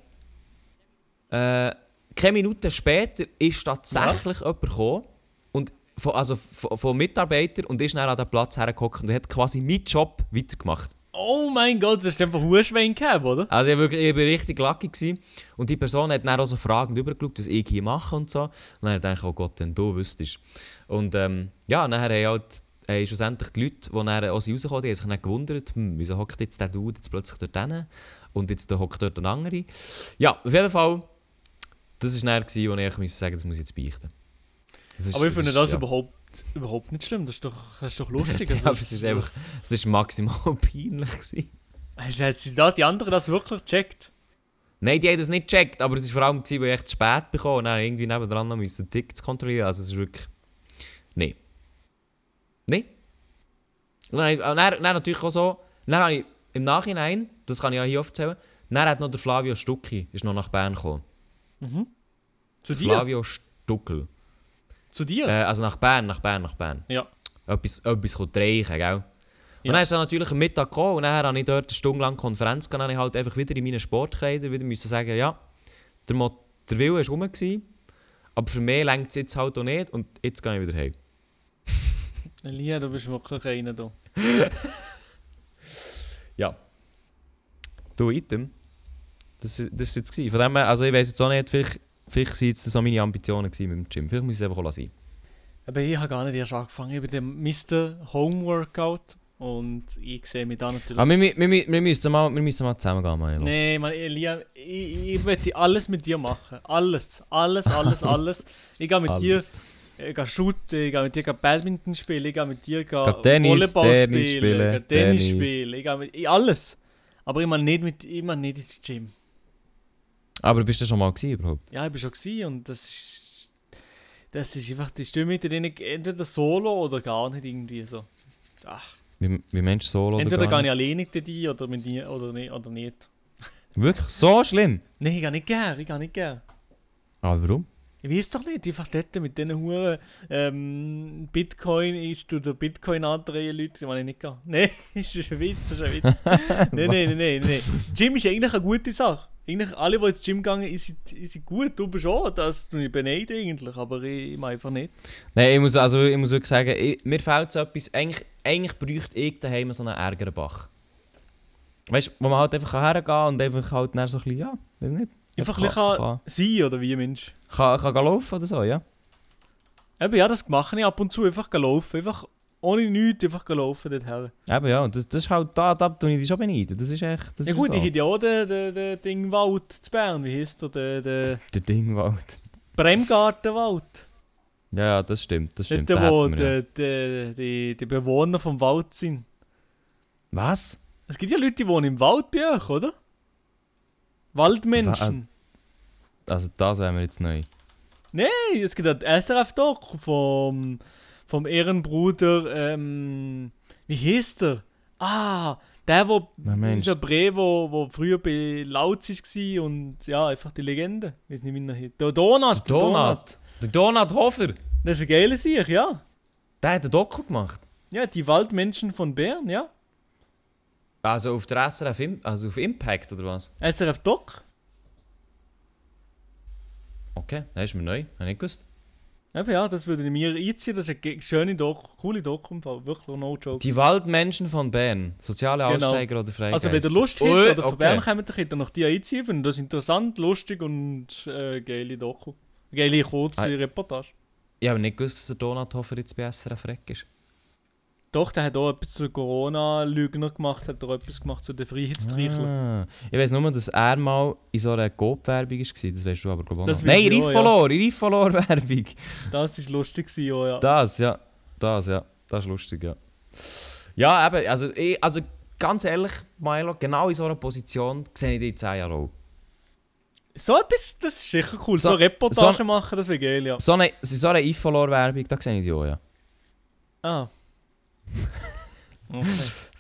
äh, keine Minute später ist tatsächlich jemand gekommen, und von, also von, von Mitarbeitern und ist dann an den Platz hergehockt und hat quasi meinen Job weitergemacht. Oh mein Gott, das ist einfach Huschwein gehabt, oder? Also ich war wirklich ich war richtig lucky. Gewesen. Und die Person hat dann auch so fragend übergeschaut, was ich hier mache und so. Und dann dachte ich, oh Gott, wenn du wüsstest. Und ähm, ja, dann haben halt haben schlussendlich die Leute, die dann sind rausgekommen sind, haben sich dann gewundert, hm, wieso hockt jetzt der Dude jetzt plötzlich dort hin und jetzt hockt dort ein anderer. Ja, auf jeden Fall, das war dann, gewesen, wo ich sagen das muss ich jetzt beichten. Das ist- Aber ich finde ist- das ja. überhaupt, überhaupt nicht schlimm. Das ist doch, das ist doch lustig. Also Ja, aber es ist einfach, es ist maximal peinlich gewesen. Hast da die anderen das wirklich gecheckt? Nein, die haben das nicht gecheckt, aber es war vor allem, gewesen, weil ich echt zu spät bekommen und dann irgendwie nebendran noch müssen Tickets kontrollieren. Also es ist wirklich... Nein. Nein. Und dann, und dann, dann natürlich auch so... Dann habe ich im Nachhinein, das kann ich ja hier erzählen, dann hat noch der Flavio Stucki ist noch nach Bern gekommen. Zu dir? Flavio Stuckel. Zu dir? Äh, also nach Bern, nach Bern, nach Bern. Ja. Etwas, etwas reichen, gell? Und Ja. dann ist dann natürlich am Mittag gekommen und dann habe ich dort eine Stunde lang Konferenz gehabt, dann habe ich halt einfach wieder in meinen Sportkleidern wieder müssen sagen, ja, der, Mo der Wille war rum, gewesen, aber für mich längt es jetzt halt auch nicht und jetzt gehe ich wieder heim. Elia, du bist wirklich einer da. Ja. Du, Item. Das, das ist jetzt gewesen. Von dem her, also ich weiß jetzt auch nicht, vielleicht, vielleicht waren jetzt so meine Ambitionen mit dem Gym. Vielleicht muss ich es einfach sein. Aber ich habe gar nicht erst angefangen. Ich bin der Mr. Home Workout Und ich sehe mich da natürlich. Aber wir, wir, wir, wir, müssen mal, wir müssen mal zusammen gehen, Milo. Nee, man, Elia, ich, ich möchte alles mit dir machen. Alles, alles, alles, alles. Ich gehe mit dir Alles. ich gehe shooten, ich gehe mit dir Badminton spielen, ich gehe mit dir Geh Tennis, Volleyball Tennis spielen, spielen, ich gehe Tennis Tennis. spielen, ich gehe mit ich, alles. Aber ich meine nicht, mit, ich meine nicht ins Gym. Aber bist du schon mal gewesen überhaupt? Ja, ich bin schon gewesen und das ist. Das ist einfach die Stimme, ich entweder solo oder gar nicht irgendwie so. Ach, Wie, wie Mensch solo entweder oder gar gehe ich nicht? alleine mit dir oder mit dir oder nicht. Oder nicht. Wirklich? So schlimm? Nein, ich gehe nicht gern, ich gehe nicht gern. Ah, warum? Ich weiß doch nicht, einfach dort mit diesen Huren ähm, Bitcoin ist du der Bitcoin andrehen Leute, die ich nicht gehen. Nein, ist ein Witz, ist ein Witz. nein, nein, nein, nein, nein. Gym ist eigentlich eine gute Sache. Eigentlich alle, die ins Gym gehen, ist, ist gut. Du bist auch, das du nicht beneiden eigentlich, aber ich, ich einfach nicht. Nein, ich muss, also, ich muss wirklich sagen, ich, mir fehlt so etwas. Eigentlich, eigentlich bräuchte ich daheim so einen Ärgerbach. Weißt du, wo man halt einfach hergehen kann und einfach halt so ein bisschen, ja, weiß nicht. Einfach ein bisschen kann, sein, oder wie, Mensch? kann, kann, kann laufen oder so, ja. Eben, ja, das mache ich ab und zu, einfach laufen. Einfach ohne nichts, einfach laufen dorthin. Eben ja, und das, das ist halt, da, da tue ich dich schon beneiden. Das ist echt, das Ja ist gut, so. ich hätte ja auch den, den, den Ding Wald zu Bern, wie heisst der? Der, der Der Dingwald. Bremgartenwald. Ja, ja, das stimmt, das stimmt. Dort, da wo wir ja. die, die, die, die Bewohner vom Wald sind. Was? Es gibt ja Leute, die wohnen im Wald bei euch, oder? Waldmenschen. Also das wäre mir jetzt neu. Nein, es gibt ein SRF-Doc vom, vom Ehrenbruder, ähm, wie hieß der? Ah, der, wo, Wer Mensch? unser Bre, wo, wo früher bei Lautz war und ja, einfach die Legende. Ich weiß nicht, wie er hieß. Der Donut. Der Donut. Der Donut Hofer. Das ist ein geiler Sieg, ja. Der hat ein Doku gemacht. Ja, die Waldmenschen von Bern, ja. Also auf der SRF, also auf Impact oder was? SRF-Doc. Okay, das ist mir neu, habe ich nicht gewusst. Eben ja, das würde ich mir einziehen. Das ist eine schöne Doc, coole Fall. Wirklich no joke. Die Waldmenschen von Bern, soziale Genau. Aussteiger oder Freigeist. Also wenn ihr Lust habt Ui, oder von okay. Bern kommt, dann könnt ihr noch die einziehen. Das interessant, lustig und äh, geile Doku. Geile kurze Ah. Reportage. Ich habe nicht gewusst, dass der Donut Hofer jetzt bei SRF Reck ist. Doch, der hat auch etwas zu Corona-Lügner gemacht, hat auch etwas gemacht zu den Freiheitstreichler. Ah. Ich weiß nur, dass er mal in so einer Coop-Werbung war. Das weißt du aber, glaube ich, auch. Nein, auch, Rifolor, ja. Rifolor-Werbung. Das ist lustig auch, ja. Das, ja. Das, ja. Das ist lustig, ja. Ja, eben, also, ich, also ganz ehrlich, Milo, genau in so einer Position sehe ich dich in 10 Jahren auch. So etwas, das ist sicher cool. So, So- Reportagen so- machen, das wäre geil, ja. So eine, so eine Rifolor-Werbung, da sehe ich dich auch, ja. Ah. Okay.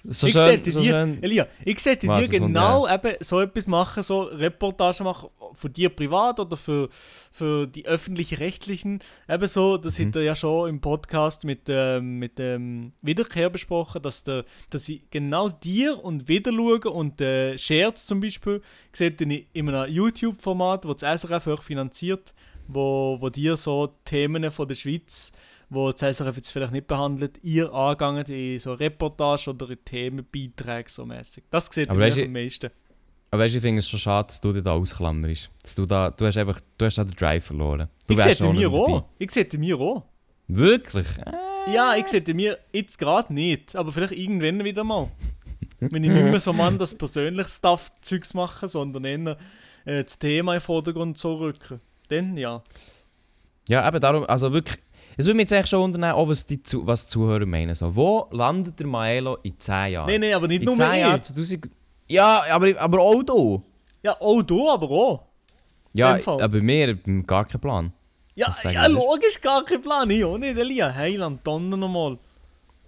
So ich schön, sehe so dir. Elia, ich dir genau eben so etwas machen, so Reportagen machen, für dir privat oder für, für die öffentlich-rechtlichen. Eben so, das Mhm. hat er ja schon im Podcast mit, ähm, mit dem Wiederkehr besprochen, dass, der, dass ich genau dir und wieder schaue und äh, Scherz zum Beispiel, seht ihr in einem YouTube-Format, wo das SRF auch finanziert, wo, wo dir so Themen von der Schweiz wo das SRF jetzt vielleicht nicht behandelt, ihr angegangen in so Reportage oder in Themenbeiträge so mäßig. Das sieht Aber ihr am meisten. Aber weißt du, ich finde es schon schade, dass du dich da ausklammerst. Dass du da, du hast einfach, du hast da den Drive verloren. Du Ich sehe mir auch. Ich sehe mir auch. Wirklich? Äh, Ja, ich sehe mir jetzt gerade nicht, aber vielleicht irgendwann wieder mal. Wenn ich nicht mehr so Mann das persönliche Stuff-Zeugs mache, sondern eher äh, das Thema im Vordergrund so rücken. Dann ja. Ja, eben darum, also wirklich, es würde mich jetzt echt schon wundern, auch was die, Zu was die Zuhörer meinen. So, wo landet der Maelo in 10 Jahren? Nein, nein, aber nicht in nur 10 ich. Jahren 2000... Ja, aber, aber auch du. Ja, auch du, aber auch. Ja, aber mir gar kein Plan. Ja, ja logisch, gar kein Plan. Ich auch nicht, Elia. Heiland, Donner nochmal.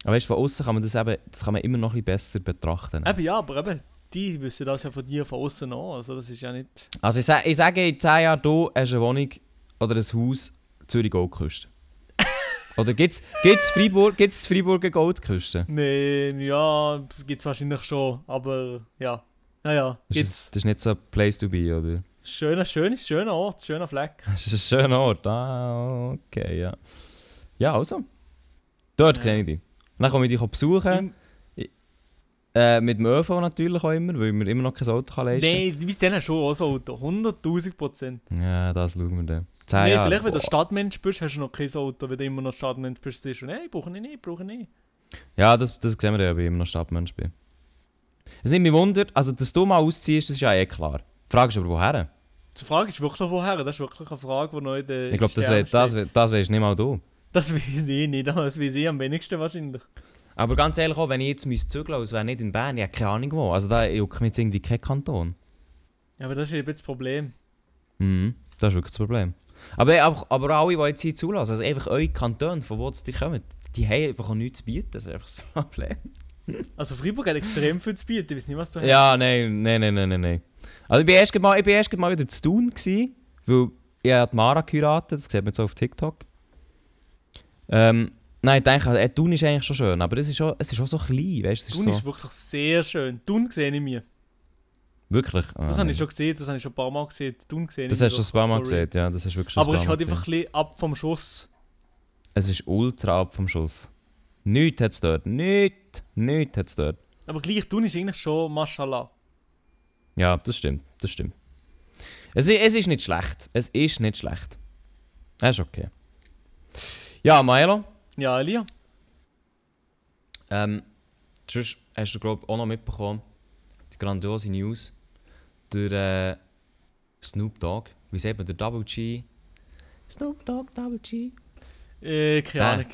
Aber weißt du, von außen kann man das eben, das kann man immer noch ein bisschen besser betrachten. Eben ja, aber eben, die wissen das ja von dir von außen an. Also das ist ja nicht. Also ich, sag, ich sage, in 10 Jahren, du hast eine Wohnung oder ein Haus Zürich Goldküste. Oder gibt es Freiburg, gibt's Freiburger Goldküste? Nee, ja, gibt's wahrscheinlich schon, aber ja. Naja, Das gibt's. ist, das ist nicht so ein Place to be, oder? Schöner, schönes, schöner Ort, schöner Fleck. Das ist ein schöner Ort. Ah, okay, ja. Ja, also. Dort Ja. kenne ich dich. Dann komme ich dich besuchen. Im- Äh, mit dem ÖV natürlich auch immer, weil man immer noch kein Auto kann leisten Nee, du bist dann schon auch so Auto. 100.000 Prozent. Ja, das schauen wir dann. Zehn Nee, Jahre. vielleicht, wenn du. Stadtmensch bist, hast du noch kein Auto. Wenn du immer noch Stadtmensch bist, siehst du, nee, brauche ich nicht, brauche ich nicht. Ja, das, das sehen wir ja, wie ich immer noch Stadtmensch bin. Es nimmt mich Wunder, also dass du mal ausziehst, das ist ja eh klar. Die Frage ist aber, woher? Die Frage ist wirklich woher. Das ist wirklich eine Frage, die noch in der Ich glaube, das, das, we das weisst nicht mal du. Das weiß ich nicht, das weiß ich am wenigsten wahrscheinlich. Aber ganz ehrlich, auch wenn ich jetzt müsste zügeln müsste, es wäre nicht in Bern, ich habe keine Ahnung wo. Also da juckt mich jetzt irgendwie kein Kanton. Ja, aber das ist eben das Problem. Mhm, das ist wirklich das Problem. Aber, aber, aber alle, die jetzt hier zulassen, also einfach eure Kantone, von wo die kommen, die haben einfach auch nichts zu bieten, das ist einfach das Problem. Also Freiburg hat extrem viel zu bieten, ich weiß nicht, was du hast. Ja, nein, nein, nein, nein, nein. Also ich bin erst mal, ich bin erst mal wieder zu tun gewesen, weil ich die Mara geheiratet, das sieht man jetzt auch auf TikTok. Ähm, nein, ich denke, äh, Thun ist eigentlich schon schön, aber es ist auch, es ist auch so klein, weißt du, es ist Thun so... ist wirklich sehr schön. Thun sehe ich mir. Wirklich? Ah, Das habe ich schon gesehen, das habe ich schon ein paar Mal gesehen. Thun gesehen Das hast du schon ein paar Mal gesehen, ja, das hast wirklich schon Aber es ist halt einfach ein bisschen ab vom Schuss. Es ist ultra ab vom Schuss. Nichts hat es dort, nichts, nichts hat es dort. Aber gleich, Thun ist eigentlich schon Mashallah. Ja, das stimmt, das stimmt. Es, es ist nicht schlecht, es ist nicht schlecht. Es ist okay. Ja, Milo, Ja, Elia. ähm, sonst hast du glaube auch noch mitbekommen, die grandiose News durch äh, Snoop Dogg, wie sagt man, der Double G. Snoop Dogg, Double G. Äh, keine Der. Ahnung.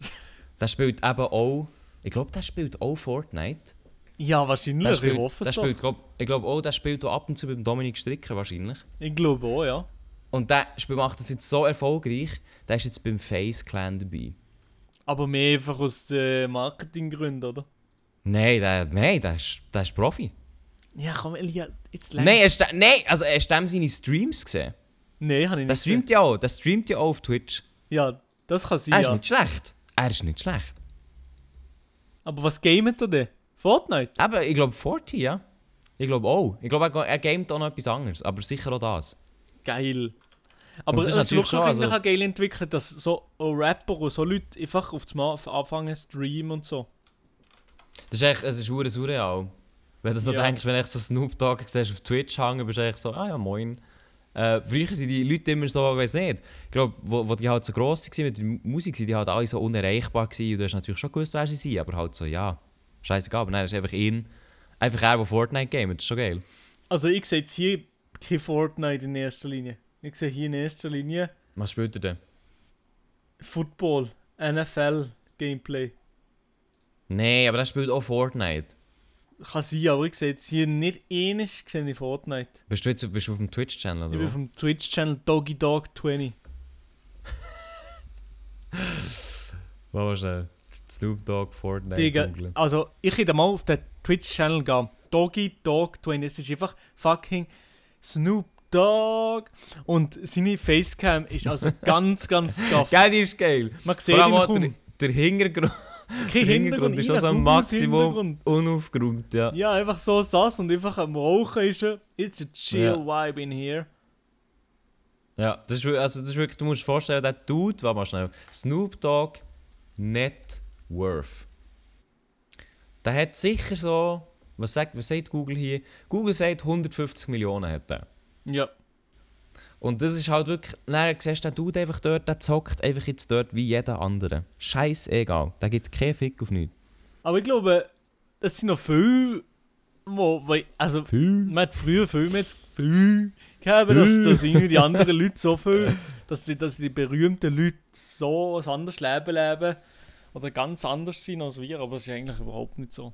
Der spielt eben auch, ich glaube, der spielt auch Fortnite. Ja, wahrscheinlich. Der ich spielt, hoffe der es doch. spielt, glaub, ich glaube auch, der spielt auch ab und zu beim Dominik Stricker wahrscheinlich. Ich glaube auch, ja. Und der Spiel macht das jetzt so erfolgreich, der ist jetzt beim Face Clan dabei. Aber mehr einfach aus äh, Marketinggründen, oder? Nein, der, nein, der, ist, der ist Profi. Ja, komm, Elia, jetzt Nein, hast du, nein, also hast du dem seine Streams gesehen? Nein, habe ich Der nicht streamt ja auch, der streamt ja auch auf Twitch. gesehen. Ja, das kann sein, Er ist ja. nicht schlecht. Er ist nicht schlecht. Aber was gamet er denn? Fortnite? Aber ich glaube 40, ja. Ich glaube auch. Ich glaube, er, er gamet auch noch etwas anderes, aber sicher auch das. Geil. Aber es ist wirklich eigentlich also- auch geil entwickelt, dass so Rapper und so Leute einfach auf Mal anfangen zu streamen und so. Das ist echt, es ist hure surreal. Wenn du so Ja. denkst, wenn du so Snoop Dogg siehst auf Twitch hängen, bist du echt so, ah ja, moin. Äh, früher sind die Leute immer so, ich weiß nicht, ich glaube, wo, wo die halt so gross waren mit der Mu- Musik, sind die halt alle so unerreichbar gewesen und du hast natürlich schon gewusst, wer sie sind, aber halt so, ja, scheißegal, aber nein, das ist einfach ihn, einfach er, der Fortnite gamet, das ist schon geil. Also ich sehe jetzt hier kein Fortnite in erster Linie. Ich sehe hier in erster Linie Was spielt er denn? Football, NFL, Gameplay. Nee, aber er spielt auch Fortnite. Kann sein, aber ich sehe jetzt hier nicht ähnlich gesehen in Fortnite. Bist du jetzt bist du auf dem Twitch-Channel Ich oder bin was? vom Twitch-Channel Doggy Dog 20. Warte schnell. Snoop Dogg, Fortnite Digga, also ich hätte mal auf den Twitch-Channel gehen. Doggy Dog 20. Es ist einfach fucking Snoop Dogg. Und seine Facecam ist also ganz, ganz scuff. Geil, die ist geil. Man sieht ihn auch der, kaum. der Hintergrund, Kein Hintergrund ist auch so rein, ein Googles Maximum unaufgeräumt, ja. Ja, einfach so sass und einfach am Rauchen ist er. It's a chill Ja. vibe in here. Ja, das ist, also das ist wirklich, du musst dir vorstellen, der Dude, warte mal schnell, Snoop Dogg Net Worth. Der hat sicher so, was sagt, was sagt Google hier? Google sagt 150 Millionen hat er. Ja. Und das ist halt wirklich, dann siehst du den Dude einfach dort, der zockt einfach jetzt dort wie jeder andere. Scheißegal, der gibt keinen Fick auf nichts. Aber ich glaube, es sind noch viele, wo, weil, also, man hat früher viel mehr das Gefühl gehabt, dass, dass irgendwie die anderen Leute so viel, dass die, dass die berühmten Leute so ein anderes Leben leben oder ganz anders sind als wir, aber das ist eigentlich überhaupt nicht so.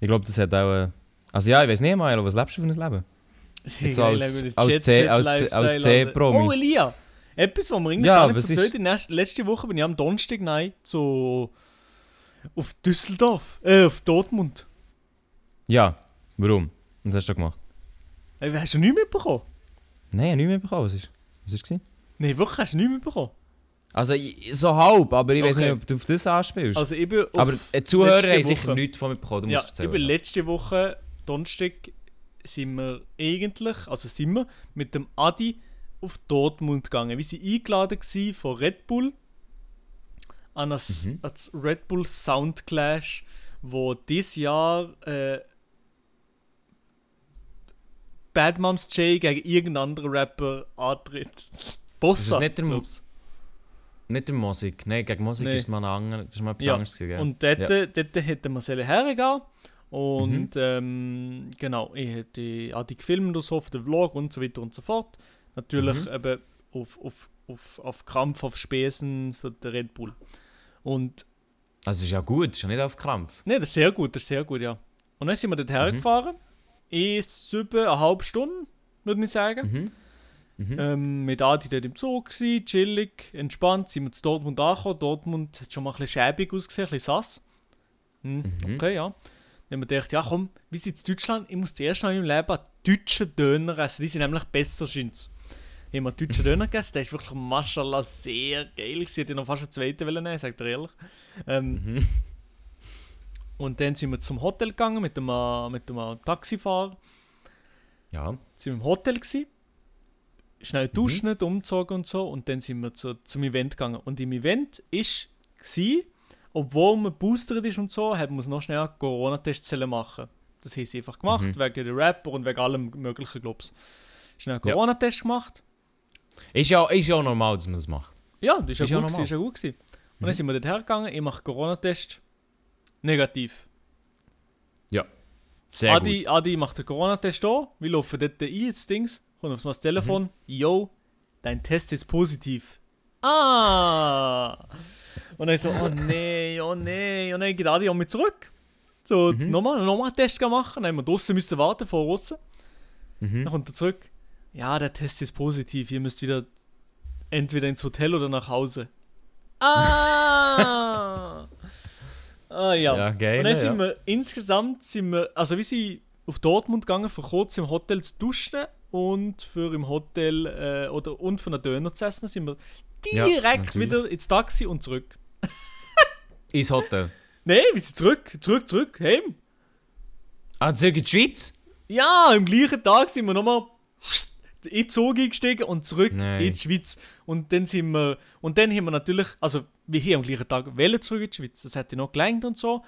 Ich glaube, das hat auch, äh, also ja, ich weiß nicht mal, was lebst du für ein Leben? Jetzt so als- Ich den als C- als als C- Alter. Promi. Oh, Elia! Etwas, was wir irgendwie Ja, gar nicht was ist- erzählt haben. Letzte Woche bin ich am Donnerstag nein, zu auf Düsseldorf, äh, auf Dortmund. Ja, warum? Was hast du gemacht? Hey, hast du nichts mitbekommen? Nein, ich habe nichts mehr bekommen, was ist, was ist? Nein, wirklich, hast du nichts mitbekommen? Also ich- so halb, aber ich weiß Okay. nicht, ob du auf das anspielst. Also ich aber die Zuhörer haben sicher nichts von mir bekommen, du ja, musst ich erzählen. bin letzte Woche, Donnerstag, sind wir eigentlich, also sind wir mit dem Adi auf Dortmund gegangen. Wir sind eingeladen von Red Bull an das, Mhm. das Red Bull Sound Clash, wo dieses Jahr äh, Bad Moms J gegen irgendeinen anderen Rapper antritt. Bossa, nicht der Mo- glaub's. Nicht der Musik. Nein, gegen Musik Nee. ist mal ein anderer. Das ist mal etwas Ja, anderes gewesen? Und dort, Ja. dort hätten wir sollen hergehen. Und Mhm. ähm, genau, ich hätte auch die gefilmt und so auf den Vlog und so weiter und so fort. Natürlich Mhm. eben auf, auf, auf, auf Krampf, auf Spesen für den Red Bull. Und Also, das ist ja gut, ist ja nicht auf Krampf. ne, das ist sehr gut, das ist sehr gut, ja. Und dann sind wir dort Mhm. hergefahren. In sieben, eine halbe Stunde, würde ich sagen. Mhm. Mhm. Ähm, mit Adi dort im Zug gsi, chillig, entspannt, sind wir zu Dortmund angekommen. Dortmund hat schon mal ein bisschen schäbig ausgesehen, ein bisschen sass. Hm, Mhm. Okay, ja. Dann haben wir gedacht, ja komm, wir sind in Deutschland, ich muss zuerst noch in meinem Leben einen deutschen Döner essen. Die sind nämlich besser, scheint's. Haben wir einen deutschen Döner gegessen, der ist wirklich, mashallah, sehr geil. Ich hätte noch fast einen zweiten wollen nehmen, sagt er ehrlich. Ähm, Mhm. Und dann sind wir zum Hotel gegangen mit dem, äh, mit dem äh, Taxifahrer. Ja. sind wir im Hotel gsi, schnell duschen, umgezogen und so und dann sind wir zu, zum Event gegangen. Und im Event gsi, obwohl man boostert ist und so, hat man noch schnell einen Corona-Test machen. Das haben sie einfach gemacht, Mhm. wegen der Rapper und wegen allem möglichen, glaub's. Schnell einen Ja. Corona-Test gemacht. Ist ja, ist ja normal, dass man das macht. Ja, das ist ja Ist ja gut, gewesen, ist ja gut gewesen. Und dann Mhm. sind wir dort hergegangen, ich mache Corona-Test. Negativ. Sehr Adi, gut. Adi macht den Corona-Test an, wir laufen dort ein ins Dings, kommt auf das Telefon, Mhm. yo, dein Test ist positiv. Ah! Und dann ich so, oh nee, oh nee, und dann geht Adi an mich zurück. So, Mhm. nochmal, nochmal einen Test machen, dann haben wir müssen warten, vor draussen. Mhm. Dann kommt er zurück, ja, der Test ist positiv, ihr müsst wieder entweder ins Hotel oder nach Hause. Ah! ah ja. Ja, geil. Und dann ja. sind wir insgesamt, sind wir, also wir sind auf Dortmund gegangen, für kurz im Hotel zu duschen und für im Hotel äh, oder und für einen Döner zu essen, sind wir Ja, direkt natürlich. wieder ins Taxi und zurück. Ins Hotel. Nein, wir sind zurück, zurück, zurück, heim. Ah, zurück in die Schweiz? Ja, am gleichen Tag sind wir nochmal in den Zug eingestiegen und zurück Nein. in die Schweiz. Und dann sind wir, und dann haben wir natürlich, also wir hier am gleichen Tag wollen zurück in die Schweiz, das hätte noch gelangt und so.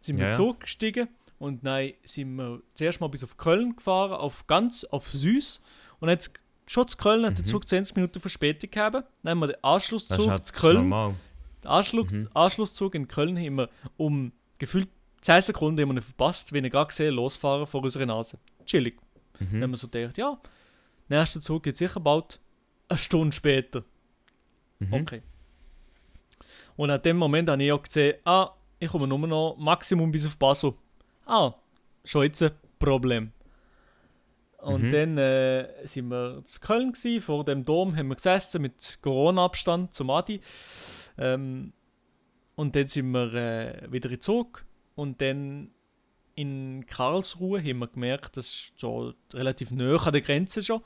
Sind wir Ja, in ja. den Zug gestiegen und dann sind wir zuerst mal bis auf Köln gefahren, auf ganz, auf Süß. Und jetzt schon zu Köln hat der Zug 20 Minuten Verspätung gehabt. Dann haben wir den Mhm. Anschlusszug halt zu Köln normal. den Anschluss, Mhm. Anschlusszug in Köln haben wir um gefühlt 10 Sekunden haben wir verpasst, wenn ich gerade gesehen losfahren vor unserer Nase. Chillig. Dann haben Mhm. wir so gedacht, ja, nächster Zug geht sicher bald eine Stunde später. Mhm. Okay. Und an dem Moment habe ich auch gesehen, ah, ich komme nur noch Maximum bis auf Basel. Ah, schon jetzt ein Problem. Und Mhm. dann äh, sind wir zu Köln gewesen, vor dem Dom haben wir gesessen mit Corona-Abstand zum Adi. Ähm, und dann sind wir äh, wieder in Zug und dann in Karlsruhe haben wir gemerkt, das ist so relativ nah an der Grenze schon.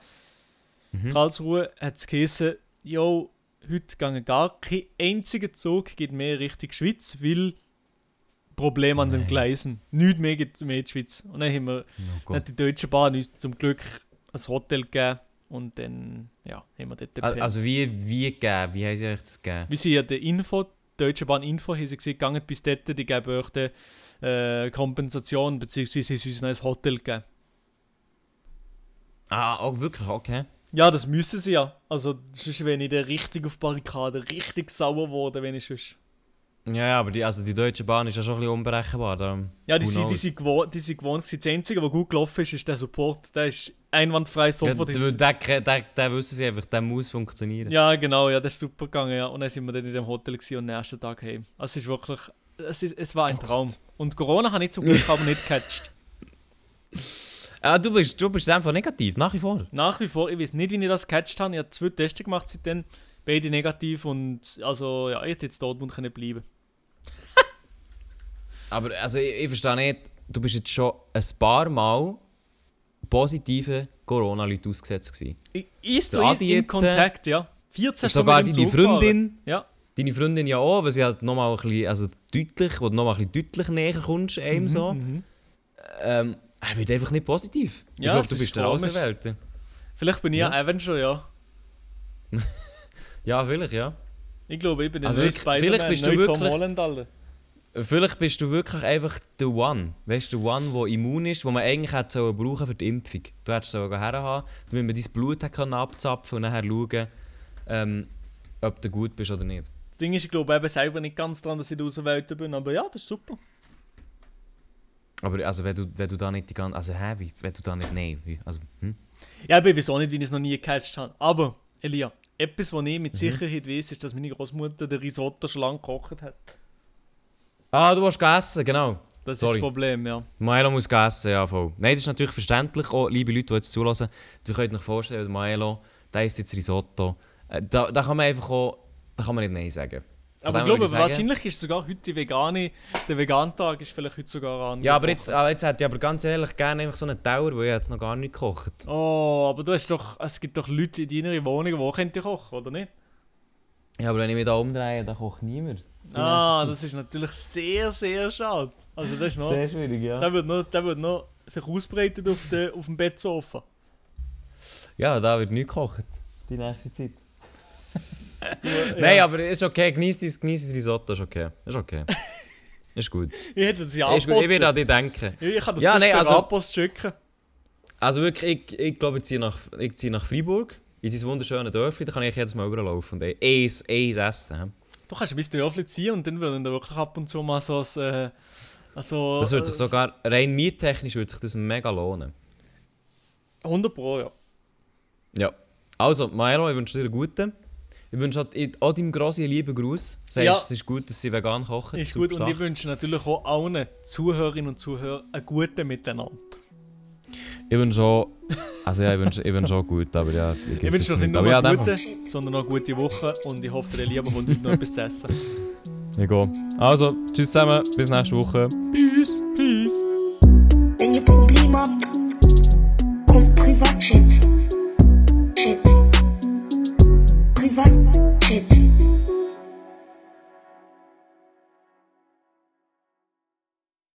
Mhm. Karlsruhe hat es geheißen, jo, heute gehen gar kein einziger Zug geht mehr Richtung Schweiz, weil Problem an den. Gleisen. Nichts mehr in die Schweiz. Und dann haben wir Oh hat die Deutsche Bahn uns zum Glück ein Hotel gegeben und dann ja, haben wir dort Al- gepennt. Also wie, wie gegeben? Wie haben sie euch das gegeben? Wir sind ja der Info, Deutsche Bahn Info, haben sie gesagt, gegangen bis dort, die geben euch die äh, Kompensation, beziehungsweise sie uns ein Hotel gegeben. Ah, auch wirklich, okay. Ja, das müssen sie ja. Also, sonst wäre ich dann richtig auf Barrikaden, richtig sauer geworden, wenn ich sonst. Ja, ja, aber die, also die Deutsche Bahn ist ja schon ein bisschen unberechenbar. Darum, Ja, die sind, die, sind gewohnt, die sind gewohnt. Das Einzige, was gut gelaufen ist, ist der Support. Der ist einwandfrei ja, sofort. der, ist- der, der, der, der wissen sie einfach, der muss funktionieren. Ja, genau, ja, das ist super gegangen, ja. Und dann sind wir dann in dem Hotel und am nächsten Tag heim. Also es ist wirklich, es, ist, es war ein Traum. Und Corona habe ich zum Glück aber nicht gecatcht. Ah, du bist, du bist einfach negativ, nach wie vor. Nach wie vor, ich weiß nicht, wie ich das gecatcht habe. Ich habe zwei Tests gemacht seitdem, beide negativ und also ja, ich hätte jetzt Dortmund können bleiben. Aber also ich, ich verstehe nicht, du bist jetzt schon ein paar Mal positive Corona-Leute ausgesetzt gewesen. Ich ist so Adi in äh, Kontakt, ja. 14 Sogar Stunden mit deine. Freundin, Ja. deine Freundin ja auch, weil sie halt nochmal ein bisschen, also deutlich, wo du nochmal ein bisschen deutlich näher kommst einem so. Mhm. Ähm, er wird einfach nicht positiv. ich Ja, glaube, das du ist bist der. Auserwählte. Vielleicht bin ich Ja. ja Avenger, ja. Ja, vielleicht, ja. Ich glaube, ich bin der Also wirklich, Spider-Man, bist du neue Tom wirklich- Holland, Alter. Vielleicht bist du wirklich einfach der One. Weißt du, der One, der immun ist, den man eigentlich hätte sollen brauchen für die Impfung. Du hättest so herhaben, damit man dein Blut können abzapfen und nachher schauen, ähm, ob du gut bist oder nicht. Das Ding ist, ich glaube eben selber nicht ganz dran, dass ich der Außenwelt bin, aber ja, das ist super. Aber also, wenn du, wenn du da nicht die ganze... Also, hä, wie, wenn du da nicht... Nein, wie, also, hm? Ja, ich weiß auch nicht, wie ich es noch nie gecatcht habe. Aber, Elia, etwas, was ich Mhm. mit Sicherheit weiß, ist, dass meine Großmutter den Risotto schon lange gekocht hat. Ah, du hast gegessen, genau. Das ist Sorry. das Problem, ja. Maelo muss essen, ja voll. Nein, das ist natürlich verständlich, auch liebe Leute, die jetzt zulassen. Du könnt euch vorstellen, der Maelo, der isst jetzt Risotto. Äh, Da, da kann man einfach auch, da kann man nicht Nein sagen. Aber ich glaube, wahrscheinlich ist sogar heute die vegane, der Vegantag ist vielleicht heute sogar an. Ja, aber jetzt, aber jetzt hätte ich aber ganz ehrlich gerne einfach so einen Tower, weil ich jetzt noch gar nicht gekocht. Oh, aber du hast doch, es gibt doch Leute in deiner Wohnung, die können kochen, oder nicht? Ja, aber wenn ich mich da umdrehe, dann kocht niemand. Ah, das ist natürlich sehr, sehr schade. Also das ist noch, Sehr schwierig, ja. der wird noch, der wird noch sich ausbreiten auf, der, auf dem Bettsofa. Ja, da wird nicht gekocht. Die nächste Zeit. Ja. Nein, aber ist okay, genieß dein, genieß dein Risotto, ist okay. Ist okay. ist gut. Ich hätte das ja ist gut. Ich angeboten. werde an dich denken. Ich kann das Ja, nein, also- A-Post schicken. Also wirklich, ich, ich glaube, ich ziehe nach, ich ziehe nach Freiburg, in dieses wunderschöne Dörfli, da kann ich jedes Mal überlaufen und eins, eins essen. Du kannst ein bisschen Dörfli ziehen und dann würden da wirklich ab und zu mal so ein... Äh, also, Das würde sich äh, sogar, rein miettechnisch würde sich das mega lohnen. 100 Pro, ja. Ja. Also, Maelo, ich wünsche dir einen guten. Ich wünsche auch, auch deinem Grossi einen lieben Gruß. Sagst, Ja. es ist gut, dass sie vegan kochen. Ist Super gut und ich wünsche natürlich auch allen Zuhörerinnen und Zuhörern einen guten Miteinander. Ich wünsche auch, also ja, ich wünsche, ich wünsche auch gut, aber ja, ich, Ich wünsche noch nicht nur aber ja, eine in dem Fall- gute, sondern noch eine gute Woche und ich hoffe, der Lieber kommt heute noch etwas zu essen. Ich gehe. Also, tschüss zusammen, bis nächste Woche. Tschüss. Peace! Wenn ihr Probleme habt, kommt Privatchat.